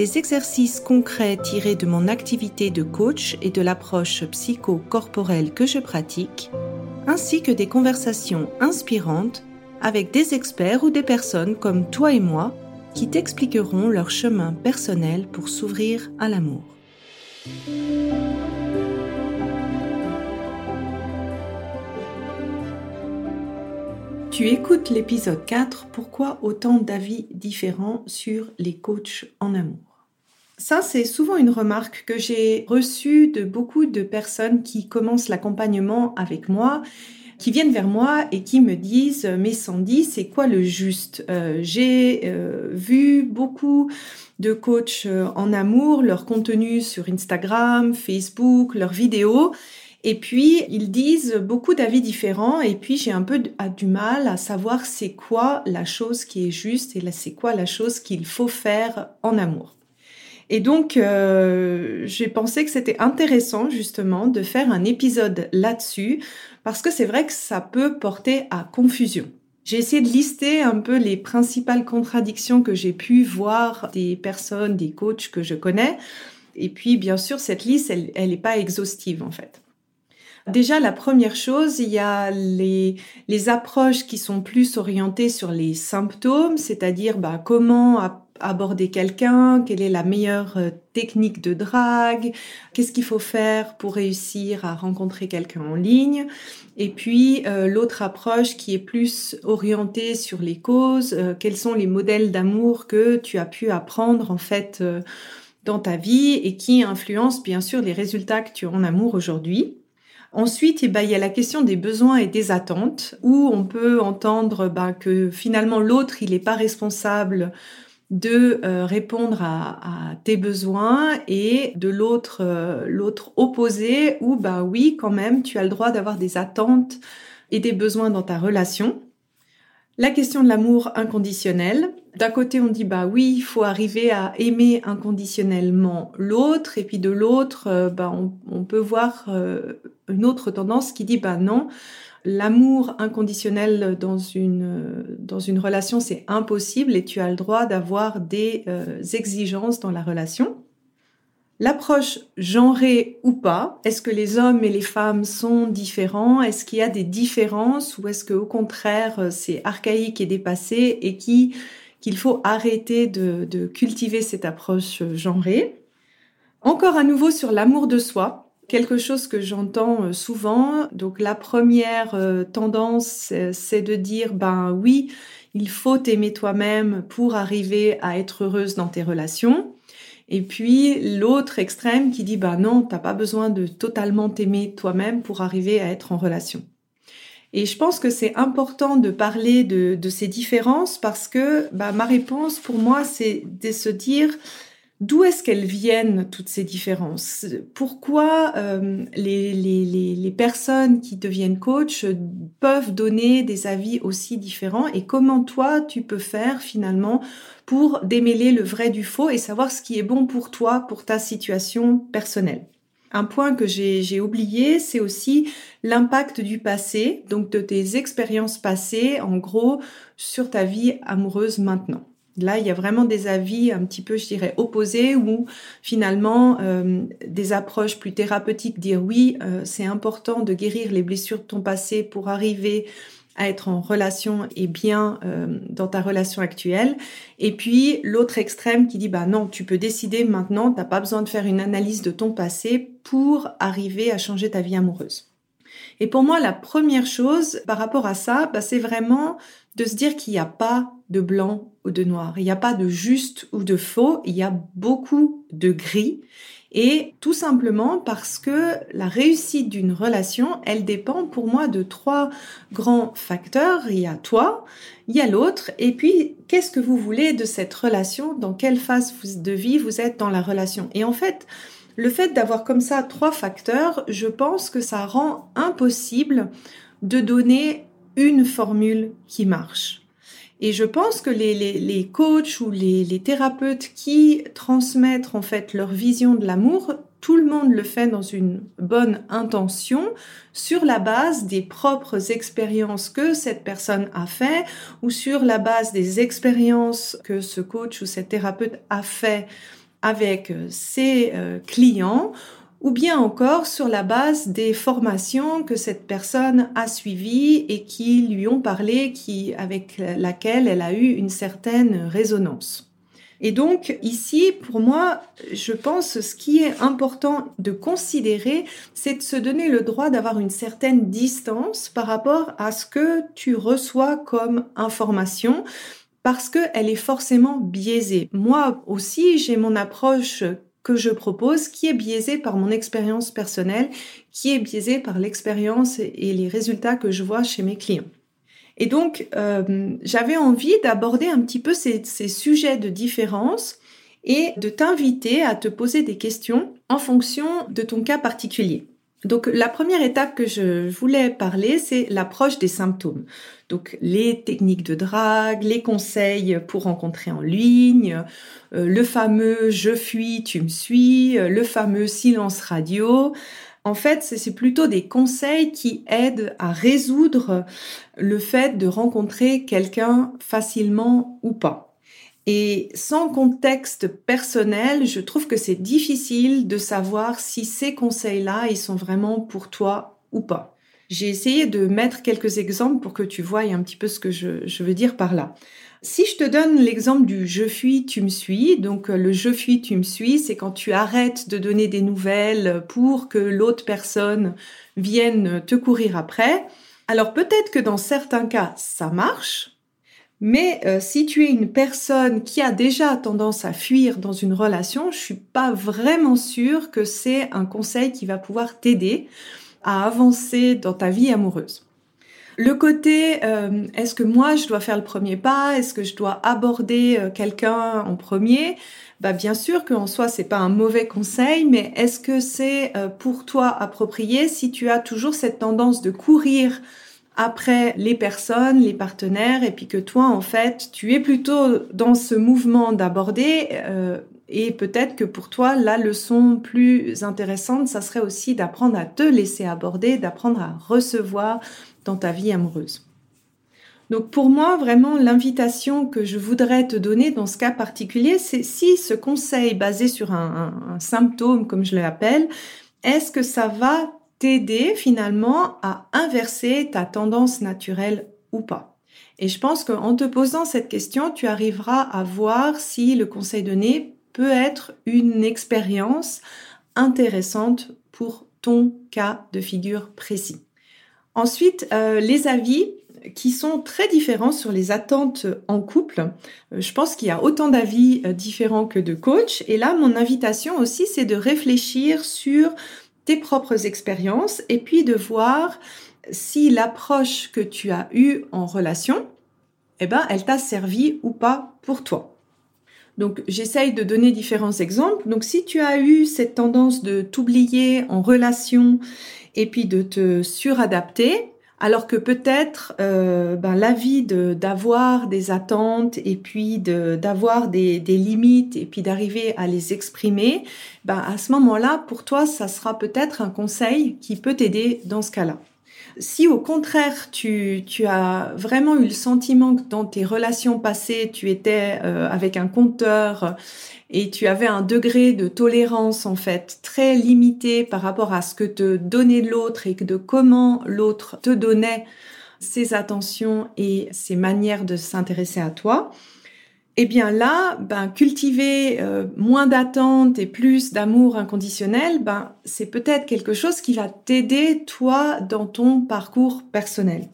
des exercices concrets tirés de mon activité de coach et de l'approche psycho-corporelle que je pratique, ainsi que des conversations inspirantes avec des experts ou des personnes comme toi et moi qui t'expliqueront leur chemin personnel pour s'ouvrir à l'amour. Tu écoutes l'épisode 4 Pourquoi autant d'avis différents sur les coachs en amour? Ça, c'est souvent une remarque que j'ai reçue de beaucoup de personnes qui commencent l'accompagnement avec moi, qui viennent vers moi et qui me disent Mais Sandy, c'est quoi le juste? Euh, J'ai euh, vu beaucoup de coachs euh, en amour, leur contenu sur Instagram, Facebook, leurs vidéos. Et puis, ils disent beaucoup d'avis différents et puis j'ai un peu du mal à savoir c'est quoi la chose qui est juste et c'est quoi la chose qu'il faut faire en amour. Et donc, euh, j'ai pensé que c'était intéressant justement de faire un épisode là-dessus, parce que c'est vrai que ça peut porter à confusion. J'ai essayé de lister un peu les principales contradictions que j'ai pu voir des personnes, des coachs que je connais. Et puis, bien sûr, cette liste, elle n'est pas exhaustive en fait. Déjà, la première chose, il y a les, les approches qui sont plus orientées sur les symptômes, c'est-à-dire bah, comment aborder quelqu'un, quelle est la meilleure euh, technique de drague, qu'est-ce qu'il faut faire pour réussir à rencontrer quelqu'un en ligne. Et puis euh, l'autre approche qui est plus orientée sur les causes, euh, quels sont les modèles d'amour que tu as pu apprendre en fait dans ta vie et qui influencent bien sûr les résultats que tu as en amour aujourd'hui. Ensuite, eh ben, il y a la question des besoins et des attentes, où on peut entendre ben, que finalement l'autre, il n'est pas responsable de euh, répondre à, tes besoins et de l'autre euh, l'autre opposé où bah oui quand même tu as le droit d'avoir des attentes et des besoins dans ta relation. La question de l'amour inconditionnel. D'un côté on dit bah oui il faut arriver à aimer inconditionnellement l'autre et puis de l'autre euh, bah, on, on, peut voir une autre tendance qui dit bah non L'amour inconditionnel dans une, dans une relation, c'est impossible et tu as le droit d'avoir des euh, exigences dans la relation. L'approche genrée ou pas, est-ce que les hommes et les femmes sont différents? Est-ce qu'il y a des différences ou est-ce qu'au contraire c'est archaïque et dépassé et qui qu'il faut arrêter de, de cultiver cette approche genrée? Encore à nouveau sur l'amour de soi, quelque chose que j'entends euh, souvent. Donc la première euh, tendance, c'est de dire, ben oui, il faut t'aimer toi-même pour arriver à être heureuse dans tes relations. Et puis l'autre extrême qui dit, ben non, t'as pas besoin de totalement t'aimer toi-même pour arriver à être en relation. Et je pense que c'est important de parler de, ces différences parce que ben, ma réponse pour moi, c'est de se dire, D'où est-ce qu'elles viennent toutes ces différences? Pourquoi euh, les, les, les, personnes qui deviennent coach peuvent donner des avis aussi différents? Et comment toi tu peux faire finalement pour démêler le vrai du faux et savoir ce qui est bon pour toi, pour ta situation personnelle? Un point que j'ai oublié, c'est aussi l'impact du passé, donc de tes expériences passées, en gros, sur ta vie amoureuse maintenant. Là, il y a vraiment des avis un petit peu, je dirais, opposés où finalement euh, des approches plus thérapeutiques dire oui, euh, c'est important de guérir les blessures de ton passé pour arriver à être en relation et bien euh, dans ta relation actuelle. Et puis l'autre extrême qui dit bah non, tu peux décider maintenant, t'as pas besoin de faire une analyse de ton passé pour arriver à changer ta vie amoureuse. Et pour moi, la première chose par rapport à ça, bah, c'est vraiment de se dire qu'il n'y a pas de blanc ou de noir, il n'y a pas de juste ou de faux, il y a beaucoup de gris. Et tout simplement parce que la réussite d'une relation, elle dépend pour moi de trois grands facteurs. Il y a toi, il y a l'autre, et puis qu'est-ce que vous voulez de cette relation, dans quelle phase de vie vous êtes dans la relation? Et en fait, Le fait d'avoir comme ça trois facteurs, je pense que ça rend impossible de donner une formule qui marche. Et je pense que les, les, coachs ou les, les, thérapeutes qui transmettent en fait leur vision de l'amour, tout le monde le fait dans une bonne intention sur la base des propres expériences que cette personne a fait ou sur la base des expériences que ce coach ou cette thérapeute a fait avec ses euh, clients ou bien encore sur la base des formations que cette personne a suivies et qui lui ont parlé, qui, avec laquelle elle a eu une certaine résonance. Et donc ici, pour moi, je pense ce qui est important de considérer, c'est de se donner le droit d'avoir une certaine distance par rapport à ce que tu reçois comme information parce qu'elle est forcément biaisée. Moi aussi, j'ai mon approche que je propose qui est biaisé par mon expérience personnelle, qui est biaisé par l'expérience et les résultats que je vois chez mes clients. Et donc, euh, j'avais envie d'aborder un petit peu ces, ces, sujets de différence et de t'inviter à te poser des questions en fonction de ton cas particulier. Donc la première étape que je voulais parler, c'est l'approche des symptômes. Donc les techniques de drague, les conseils pour rencontrer en ligne, euh, le fameux je fuis, tu me suis, euh, le fameux silence radio. En fait, c'est plutôt des conseils qui aident à résoudre le fait de rencontrer quelqu'un facilement ou pas. Et sans contexte personnel, je trouve que c'est difficile de savoir si ces conseils-là, ils sont vraiment pour toi ou pas. J'ai essayé de mettre quelques exemples pour que tu vois un petit peu ce que je, veux dire par là. Si je te donne l'exemple du je fuis, tu me suis, donc euh, le je fuis, tu me suis, c'est quand tu arrêtes de donner des nouvelles pour que l'autre personne vienne te courir après. Alors peut-être que dans certains cas, ça marche, mais euh, si tu es une personne qui a déjà tendance à fuir dans une relation, je suis pas vraiment sûre que c'est un conseil qui va pouvoir t'aider à avancer dans ta vie amoureuse. Le côté euh, est-ce que moi je dois faire le premier pas, est-ce que je dois aborder euh, quelqu'un en premier? Bah bien sûr qu'en soi c'est pas un mauvais conseil, mais est-ce que c'est pour toi approprié si tu as toujours cette tendance de courir après les personnes, les partenaires, et puis que toi, en fait, tu es plutôt dans ce mouvement d'aborder, euh, et peut-être que pour toi, la leçon plus intéressante, ça serait aussi d'apprendre à te laisser aborder, d'apprendre à recevoir dans ta vie amoureuse. Donc pour moi, vraiment, l'invitation que je voudrais te donner dans ce cas particulier, c'est si ce conseil basé sur un, un symptôme, comme je l'appelle, est-ce que ça va t'aider finalement à inverser ta tendance naturelle ou pas. Et je pense qu'en te posant cette question, tu arriveras à voir si le conseil donné peut être une expérience intéressante pour ton cas de figure précis. Ensuite, euh, les avis qui sont très différents sur les attentes en couple. Euh, je pense qu'il y a autant d'avis euh, différents que de coachs. Et là, mon invitation aussi, c'est de réfléchir sur tes propres expériences et puis de voir si l'approche que tu as eue en relation, eh ben, elle t'a servi ou pas pour toi. Donc, j'essaye de donner différents exemples. Donc, si tu as eu cette tendance de t'oublier en relation et puis de te suradapter, alors que peut-être euh, ben, l'avis d'avoir des attentes et puis d'avoir des, des, limites et puis d'arriver à les exprimer, ben, à ce moment-là, pour toi, ça sera peut-être un conseil qui peut t'aider dans ce cas-là. Si au contraire, tu, tu, as vraiment eu le sentiment que dans tes relations passées, tu étais euh, avec un compteur et tu avais un degré de tolérance en fait très limité par rapport à ce que te donnait l'autre et de comment l'autre te donnait ses attentions et ses manières de s'intéresser à toi, eh bien là, ben, cultiver euh, moins d'attente et plus d'amour inconditionnel, ben, c'est peut-être quelque chose qui va t'aider toi dans ton parcours personnel.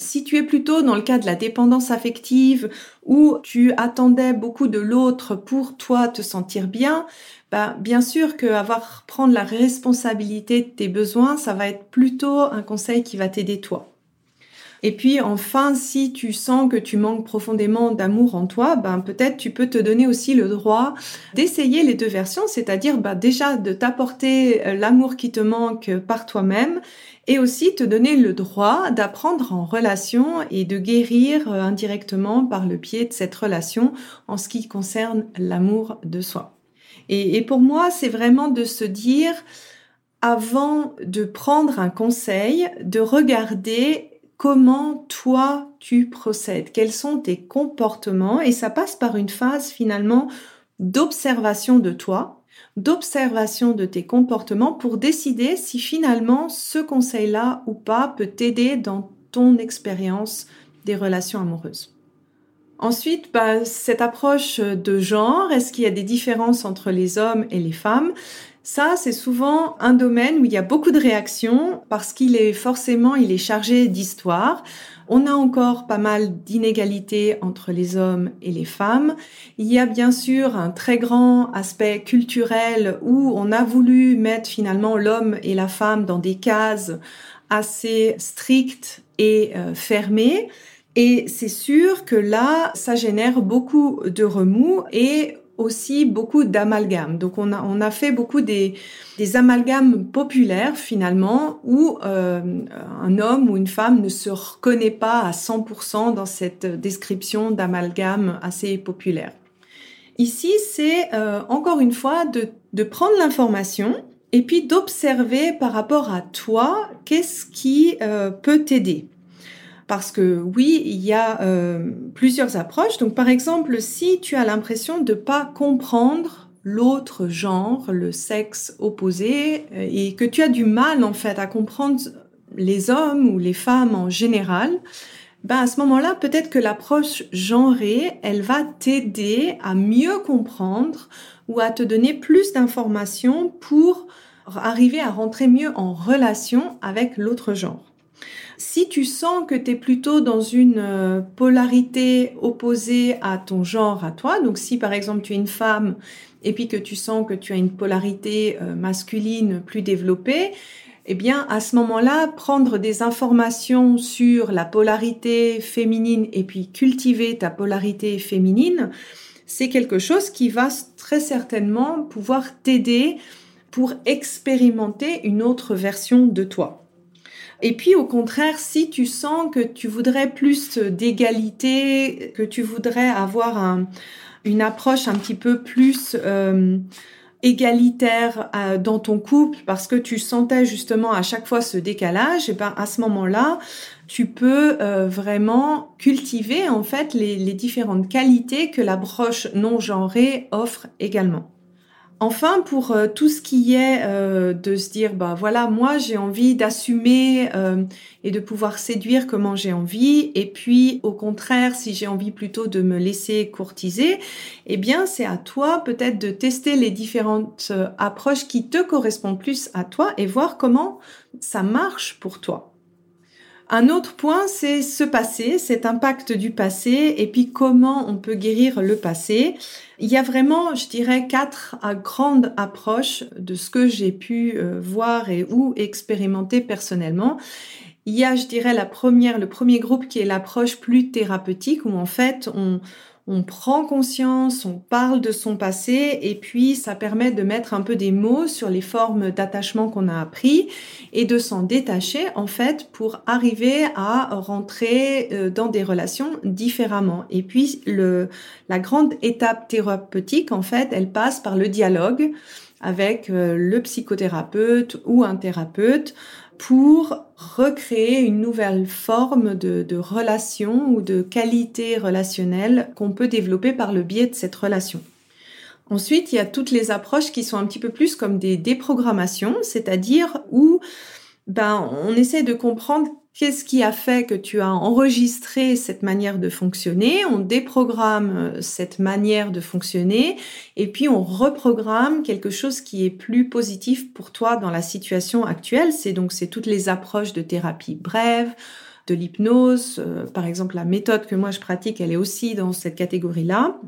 Si tu es plutôt dans le cas de la dépendance affective où tu attendais beaucoup de l'autre pour toi te sentir bien, bah, bien sûr que avoir prendre la responsabilité de tes besoins, ça va être plutôt un conseil qui va t'aider toi. Et puis enfin, si tu sens que tu manques profondément d'amour en toi, ben peut-être tu peux te donner aussi le droit d'essayer les deux versions, c'est-à-dire ben, déjà de t'apporter euh, l'amour qui te manque par toi-même et aussi te donner le droit d'apprendre en relation et de guérir euh, indirectement par le pied de cette relation en ce qui concerne l'amour de soi. Et, et pour moi, c'est vraiment de se dire, avant de prendre un conseil, de regarder comment toi tu procèdes, quels sont tes comportements? Et ça passe par une phase finalement d'observation de toi, d'observation de tes comportements pour décider si finalement ce conseil-là ou pas peut t'aider dans ton expérience des relations amoureuses. Ensuite, bah, cette approche de genre, est-ce qu'il y a des différences entre les hommes et les femmes? Ça, c'est souvent un domaine où il y a beaucoup de réactions parce qu'il est forcément, il est chargé d'histoire. On a encore pas mal d'inégalités entre les hommes et les femmes. Il y a bien sûr un très grand aspect culturel où on a voulu mettre finalement l'homme et la femme dans des cases assez strictes et euh, fermées. Et c'est sûr que là, ça génère beaucoup de remous et aussi beaucoup d'amalgames. Donc on a, on a fait beaucoup des, des amalgames populaires finalement où euh, un homme ou une femme ne se reconnaît pas à 100% dans cette description d'amalgame assez populaire. Ici, c'est euh, encore une fois de, de prendre l'information et puis d'observer par rapport à toi qu'est-ce qui euh, peut t'aider parce que oui, il y a euh, plusieurs approches. Donc par exemple, si tu as l'impression de pas comprendre l'autre genre, le sexe opposé, euh, et que tu as du mal en fait à comprendre les hommes ou les femmes en général, ben à ce moment-là, peut-être que l'approche genrée, elle va t'aider à mieux comprendre ou à te donner plus d'informations pour arriver à rentrer mieux en relation avec l'autre genre. Si tu sens que tu es plutôt dans une euh, polarité opposée à ton genre, à toi, donc si par exemple tu es une femme et puis que tu sens que tu as une polarité euh, masculine plus développée, eh bien, à ce moment-là, prendre des informations sur la polarité féminine et puis cultiver ta polarité féminine, c'est quelque chose qui va très certainement pouvoir t'aider pour expérimenter une autre version de toi. Et puis au contraire, si tu sens que tu voudrais plus d'égalité, que tu voudrais avoir une approche un petit peu plus euh, égalitaire euh, dans ton couple, parce que tu sentais justement à chaque fois ce décalage, et ben à ce moment-là, tu peux euh, vraiment cultiver en fait les, les différentes qualités que la broche non genrée offre également. Enfin, pour euh, tout ce qui est euh, de se dire, bah voilà, moi j'ai envie d'assumer euh, et de pouvoir séduire comment j'ai envie, et puis au contraire, si j'ai envie plutôt de me laisser courtiser, eh bien c'est à toi peut-être de tester les différentes approches qui te correspondent plus à toi et voir comment ça marche pour toi. Un autre point, c'est ce passé, cet impact du passé, et puis comment on peut guérir le passé. Il y a vraiment, je dirais, quatre grandes approches de ce que j'ai pu euh, voir et ou expérimenter personnellement. Il y a, je dirais, la première, le premier groupe qui est l'approche plus thérapeutique, où en fait, on, on prend conscience, on parle de son passé et puis ça permet de mettre un peu des mots sur les formes d'attachement qu'on a appris et de s'en détacher en fait pour arriver à rentrer euh, dans des relations différemment. Et puis le, la grande étape thérapeutique en fait, elle passe par le dialogue avec euh, le psychothérapeute ou un thérapeute pour recréer une nouvelle forme de, relation ou de qualité relationnelle qu'on peut développer par le biais de cette relation. Ensuite, il y a toutes les approches qui sont un petit peu plus comme des déprogrammations, c'est-à-dire où ben, on essaie de comprendre Qu'est-ce qui a fait que tu as enregistré cette manière de fonctionner? On déprogramme euh, cette manière de fonctionner et puis on reprogramme quelque chose qui est plus positif pour toi dans la situation actuelle. C'est donc c'est toutes les approches de thérapie brève, de l'hypnose. Euh, par exemple, la méthode que moi je pratique, elle est aussi dans cette catégorie-là.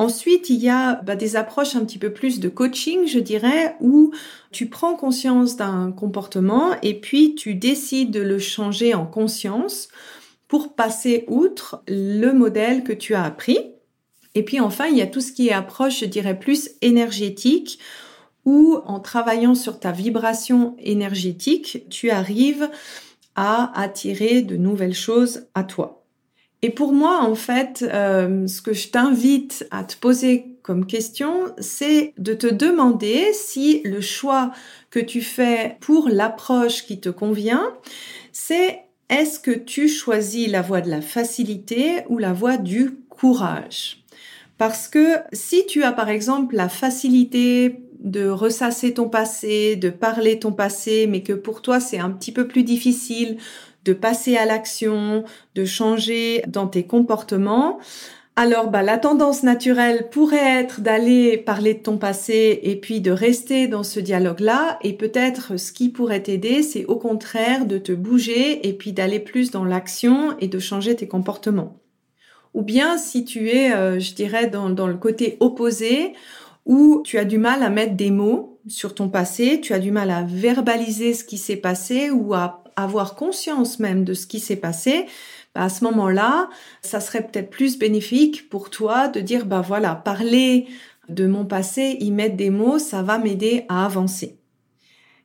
Ensuite, il y a bah, des approches un petit peu plus de coaching, je dirais, où tu prends conscience d'un comportement et puis tu décides de le changer en conscience pour passer outre le modèle que tu as appris. Et puis enfin, il y a tout ce qui est approche, je dirais, plus énergétique, où en travaillant sur ta vibration énergétique, tu arrives à attirer de nouvelles choses à toi. Et pour moi, en fait, euh, ce que je t'invite à te poser comme question, c'est de te demander si le choix que tu fais pour l'approche qui te convient, c'est est-ce que tu choisis la voie de la facilité ou la voie du courage? Parce que si tu as par exemple la facilité de ressasser ton passé, de parler ton passé, mais que pour toi c'est un petit peu plus difficile de passer à l'action, de changer dans tes comportements, alors bah, la tendance naturelle pourrait être d'aller parler de ton passé et puis de rester dans ce dialogue-là. Et peut-être ce qui pourrait t'aider, c'est au contraire de te bouger et puis d'aller plus dans l'action et de changer tes comportements. Ou bien si tu es, euh, je dirais, dans, dans le côté opposé, où tu as du mal à mettre des mots sur ton passé, tu as du mal à verbaliser ce qui s'est passé ou à avoir conscience même de ce qui s'est passé, bah, à ce moment-là, ça serait peut-être plus bénéfique pour toi de dire, bah voilà, parler de mon passé, y mettre des mots, ça va m'aider à avancer.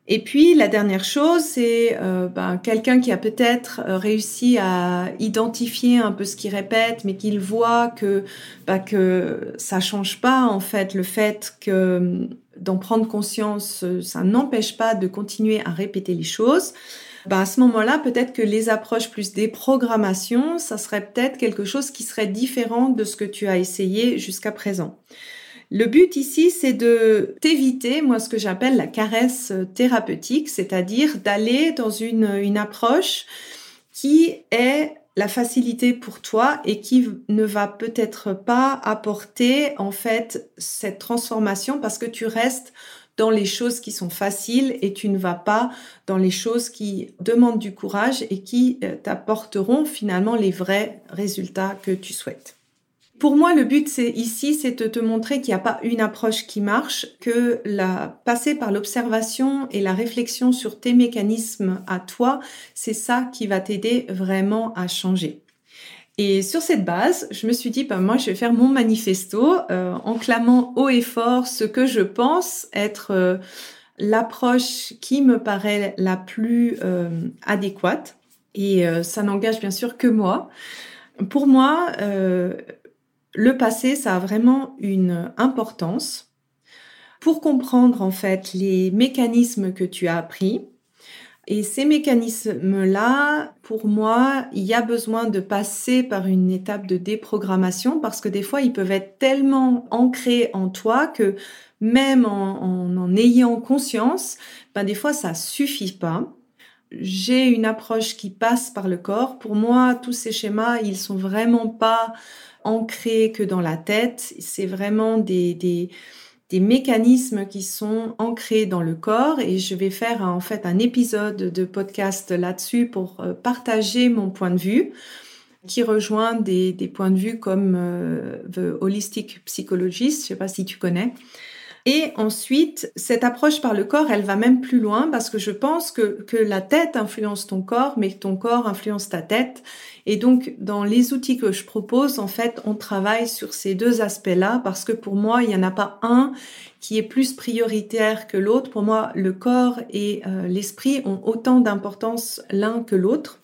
Et puis la dernière chose, c'est euh, ben, quelqu'un qui a peut-être euh, réussi à identifier un peu ce qu'il répète, mais qu'il voit que bah, que ça change pas en fait le fait que d'en prendre conscience, ça n'empêche pas de continuer à répéter les choses. Bah à ce moment-là, peut-être que les approches plus des programmations, ça serait peut-être quelque chose qui serait différent de ce que tu as essayé jusqu'à présent. Le but ici, c'est de t'éviter, moi, ce que j'appelle la caresse thérapeutique, c'est-à-dire d'aller dans une, une approche qui est la facilité pour toi et qui ne va peut-être pas apporter en fait cette transformation parce que tu restes dans les choses qui sont faciles et tu ne vas pas dans les choses qui demandent du courage et qui euh, t'apporteront finalement les vrais résultats que tu souhaites. Pour moi, le but c'est ici, c'est de te montrer qu'il n'y a pas une approche qui marche, que la passer par l'observation et la réflexion sur tes mécanismes à toi, c'est ça qui va t'aider vraiment à changer. Et sur cette base, je me suis dit, bah, moi, je vais faire mon manifesto euh, en clamant haut et fort ce que je pense être euh, l'approche qui me paraît la plus euh, adéquate. Et ça n'engage bien sûr que moi. Pour moi, le passé, ça a vraiment une importance pour comprendre en fait les mécanismes que tu as appris et ces mécanismes-là, pour moi, il y a besoin de passer par une étape de déprogrammation parce que des fois, ils peuvent être tellement ancrés en toi que même en en, ayant conscience, ben des fois, ça suffit pas. J'ai une approche qui passe par le corps. Pour moi, tous ces schémas, ils sont vraiment pas ancrés que dans la tête. C'est vraiment des, des des mécanismes qui sont ancrés dans le corps et je vais faire en fait un épisode de podcast là-dessus pour euh, partager mon point de vue qui rejoint des, points de vue comme euh, The Holistic Psychologist, je sais pas si tu connais. Et ensuite, cette approche par le corps, elle va même plus loin parce que je pense que, que la tête influence ton corps, mais ton corps influence ta tête. Et donc, dans les outils que je propose, en fait, on travaille sur ces deux aspects-là parce que pour moi, il n'y en a pas un qui est plus prioritaire que l'autre. Pour moi, le corps et euh, l'esprit ont autant d'importance l'un que l'autre.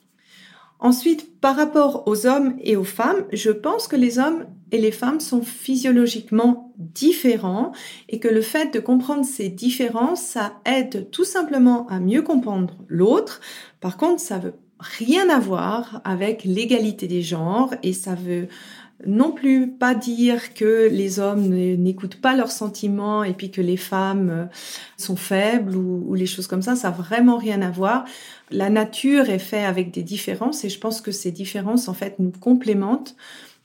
Ensuite, par rapport aux hommes et aux femmes, je pense que les hommes et les femmes sont physiologiquement différents et que le fait de comprendre ces différences, ça aide tout simplement à mieux comprendre l'autre. Par contre, ça veut rien à voir avec l'égalité des genres et ça veut non plus pas dire que les hommes n'écoutent pas leurs sentiments et puis que les femmes euh, sont faibles ou, les choses comme ça, ça n'a vraiment rien à voir. La nature est faite avec des différences et je pense que ces différences en fait nous complémentent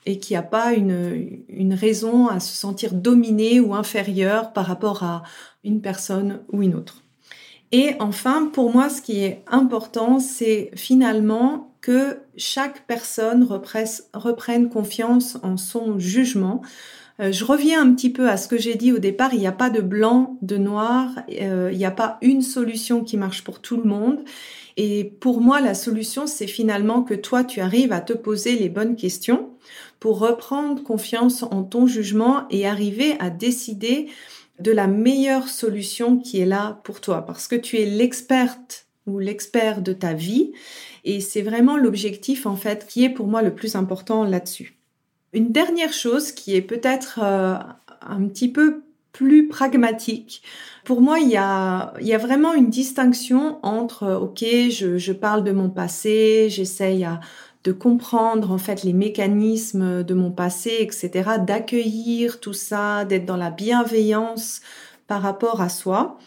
et qu'il n'y a pas une, une raison à se sentir dominé ou inférieur par rapport à une personne ou une autre. Et enfin, pour moi, ce qui est important, c'est finalement que chaque personne reprenne confiance en son jugement, Euh, je reviens un petit peu à ce que j'ai dit au départ, il n'y a pas de blanc, de noir, euh, il n'y a pas une solution qui marche pour tout le monde. Et pour moi, la solution, c'est finalement que toi, tu arrives à te poser les bonnes questions pour reprendre confiance en ton jugement et arriver à décider de la meilleure solution qui est là pour toi. Parce que tu es l'experte ou l'expert de ta vie. Et c'est vraiment l'objectif, en fait, qui est pour moi le plus important là-dessus. Une dernière chose qui est peut-être euh, un petit peu plus pragmatique. Pour moi, il y a, il y a vraiment une distinction entre, euh, OK, je, je parle de mon passé, j'essaye de comprendre en fait les mécanismes de mon passé, etc., d'accueillir tout ça, d'être dans la bienveillance par rapport à soi.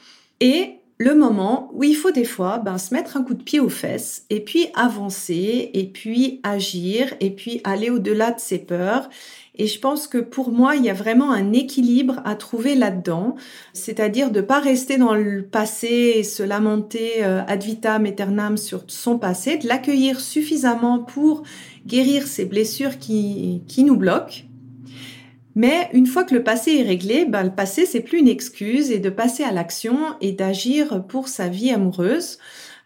Et le moment où il faut des fois ben, se mettre un coup de pied aux fesses et puis avancer et puis agir et puis aller au-delà de ses peurs. Et je pense que pour moi, il y a vraiment un équilibre à trouver là-dedans, c'est-à-dire de pas rester dans le passé et se lamenter euh, ad vitam aeternam sur son passé, de l'accueillir suffisamment pour guérir ces blessures qui, qui nous bloquent mais une fois que le passé est réglé, ben, le passé, c'est plus une excuse et de passer à l'action et d'agir pour sa vie amoureuse.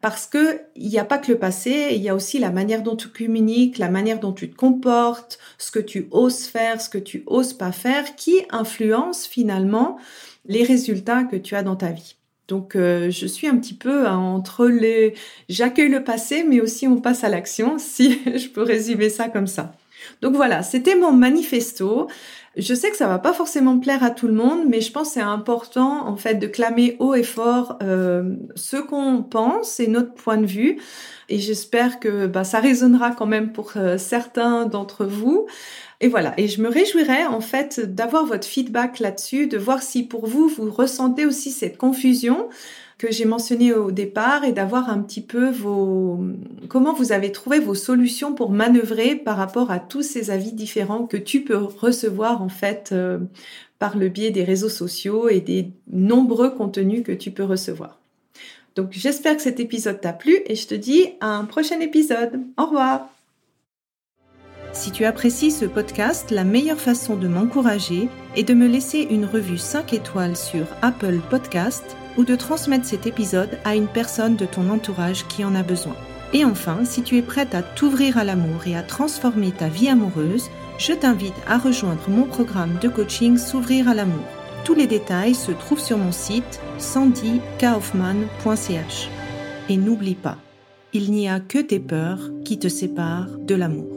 Parce que il n'y a pas que le passé, il y a aussi la manière dont tu communiques, la manière dont tu te comportes, ce que tu oses faire, ce que tu oses pas faire, qui influence finalement les résultats que tu as dans ta vie. Donc euh, je suis un petit peu hein, entre les j'accueille le passé mais aussi on passe à l'action si je peux résumer ça comme ça. Donc voilà, c'était mon manifesto. Je sais que ça va pas forcément plaire à tout le monde, mais je pense que c'est important en fait de clamer haut et fort euh, ce qu'on pense et notre point de vue. Et j'espère que bah, ça résonnera quand même pour euh, certains d'entre vous. Et voilà. Et je me réjouirais en fait d'avoir votre feedback là-dessus, de voir si pour vous vous ressentez aussi cette confusion j'ai mentionné au départ et d'avoir un petit peu vos comment vous avez trouvé vos solutions pour manœuvrer par rapport à tous ces avis différents que tu peux recevoir en fait euh, par le biais des réseaux sociaux et des nombreux contenus que tu peux recevoir. Donc j'espère que cet épisode t'a plu et je te dis à un prochain épisode. Au revoir. Si tu apprécies ce podcast, la meilleure façon de m'encourager est de me laisser une revue 5 étoiles sur Apple Podcast ou de transmettre cet épisode à une personne de ton entourage qui en a besoin. Et enfin, si tu es prête à t'ouvrir à l'amour et à transformer ta vie amoureuse, je t'invite à rejoindre mon programme de coaching S'ouvrir à l'amour. Tous les détails se trouvent sur mon site sandykaufman.ch. Et n'oublie pas, il n'y a que tes peurs qui te séparent de l'amour.